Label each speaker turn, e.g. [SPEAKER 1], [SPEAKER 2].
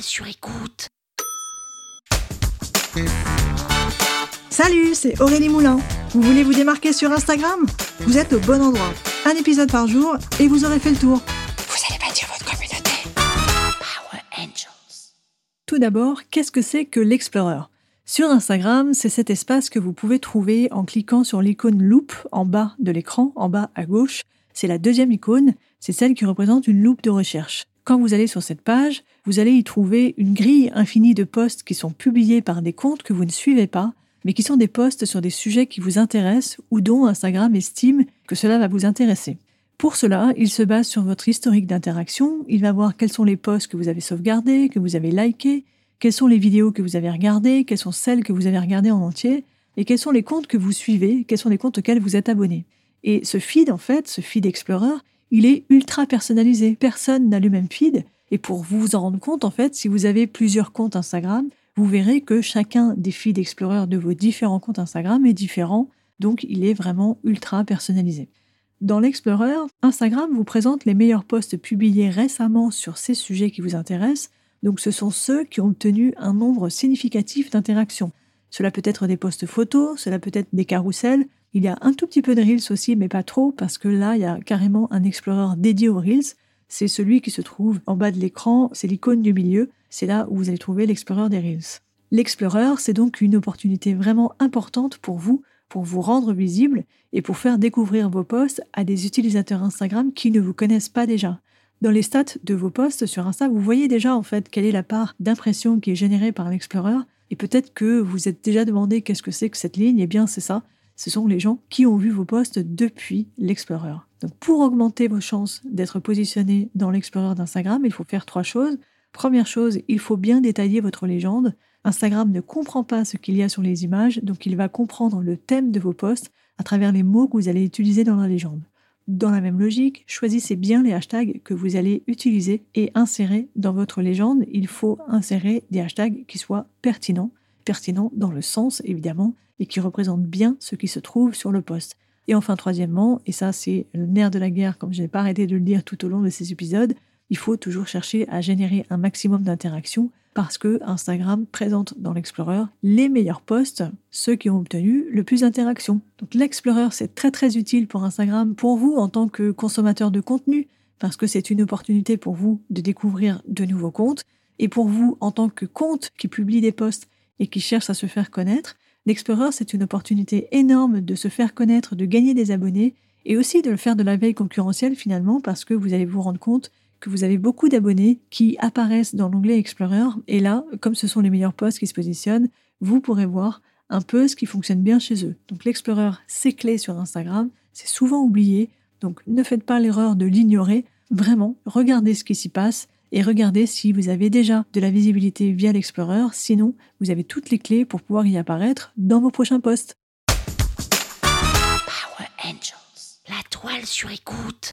[SPEAKER 1] Sur écoute.
[SPEAKER 2] Salut, c'est Aurélie Moulin. Vous voulez vous démarquer sur Instagram? Vous êtes au bon endroit. Un épisode par jour et vous aurez fait le tour.
[SPEAKER 1] Vous allez bâtir votre communauté. Power Angels.
[SPEAKER 2] Tout d'abord, qu'est-ce que c'est que l'Explorer? Sur Instagram, c'est cet espace que vous pouvez trouver en cliquant sur l'icône loupe en bas de l'écran, en bas à gauche. C'est la deuxième icône, c'est celle qui représente une loupe de recherche. Quand vous allez sur cette page, vous allez y trouver une grille infinie de posts qui sont publiés par des comptes que vous ne suivez pas, mais qui sont des posts sur des sujets qui vous intéressent ou dont Instagram estime que cela va vous intéresser. Pour cela, il se base sur votre historique d'interaction, il va voir quels sont les posts que vous avez sauvegardés, que vous avez likés, quelles sont les vidéos que vous avez regardées, quelles sont celles que vous avez regardées en entier, et quels sont les comptes que vous suivez, quels sont les comptes auxquels vous êtes abonné. Et ce feed, en fait, ce feed Explorer, il est ultra personnalisé. Personne n'a le même feed. Et pour vous en rendre compte, en fait, si vous avez plusieurs comptes Instagram, vous verrez que chacun des feeds Explorer de vos différents comptes Instagram est différent. Donc, il est vraiment ultra personnalisé. Dans l'Explorer, Instagram vous présente les meilleurs posts publiés récemment sur ces sujets qui vous intéressent. Donc, ce sont ceux qui ont obtenu un nombre significatif d'interactions. Cela peut être des posts photos, cela peut être des carousels, il y a un tout petit peu de Reels aussi, mais pas trop, parce que là, il y a carrément un Explorer dédié aux Reels. C'est celui qui se trouve en bas de l'écran, c'est l'icône du milieu, c'est là où vous allez trouver l'Explorer des Reels. L'Explorer, c'est donc une opportunité vraiment importante pour vous, pour vous rendre visible et pour faire découvrir vos posts à des utilisateurs Instagram qui ne vous connaissent pas déjà. Dans les stats de vos posts sur Insta, vous voyez déjà en fait quelle est la part d'impression qui est générée par l'Explorer et peut-être que vous êtes déjà demandé qu'est-ce que c'est que cette ligne, eh bien c'est ça, ce sont les gens qui ont vu vos posts depuis l'Explorer. Donc pour augmenter vos chances d'être positionné dans l'Explorer d'Instagram, il faut faire trois choses. Première chose, il faut bien détailler votre légende. Instagram ne comprend pas ce qu'il y a sur les images, donc il va comprendre le thème de vos posts à travers les mots que vous allez utiliser dans la légende. Dans la même logique, choisissez bien les hashtags que vous allez utiliser et insérer dans votre légende. Il faut insérer des hashtags qui soient pertinents, pertinents dans le sens évidemment, et qui représente bien ce qui se trouve sur le poste. Et enfin, troisièmement, et ça c'est le nerf de la guerre, comme je n'ai pas arrêté de le dire tout au long de ces épisodes, il faut toujours chercher à générer un maximum d'interactions parce que Instagram présente dans l'Explorer les meilleurs posts, ceux qui ont obtenu le plus d'interactions. Donc l'Explorer, c'est très très utile pour Instagram, pour vous en tant que consommateur de contenu, parce que c'est une opportunité pour vous de découvrir de nouveaux comptes, et pour vous en tant que compte qui publie des posts et qui cherche à se faire connaître, L'Explorer, c'est une opportunité énorme de se faire connaître, de gagner des abonnés et aussi de le faire de la veille concurrentielle finalement parce que vous allez vous rendre compte que vous avez beaucoup d'abonnés qui apparaissent dans l'onglet Explorer et là, comme ce sont les meilleurs posts qui se positionnent, vous pourrez voir un peu ce qui fonctionne bien chez eux. Donc l'Explorer, c'est clé sur Instagram, c'est souvent oublié, donc ne faites pas l'erreur de l'ignorer, vraiment, regardez ce qui s'y passe et regardez si vous avez déjà de la visibilité via l'Explorer, sinon vous avez toutes les clés pour pouvoir y apparaître dans vos prochains posts.
[SPEAKER 1] Power Angels, la toile sur écoute.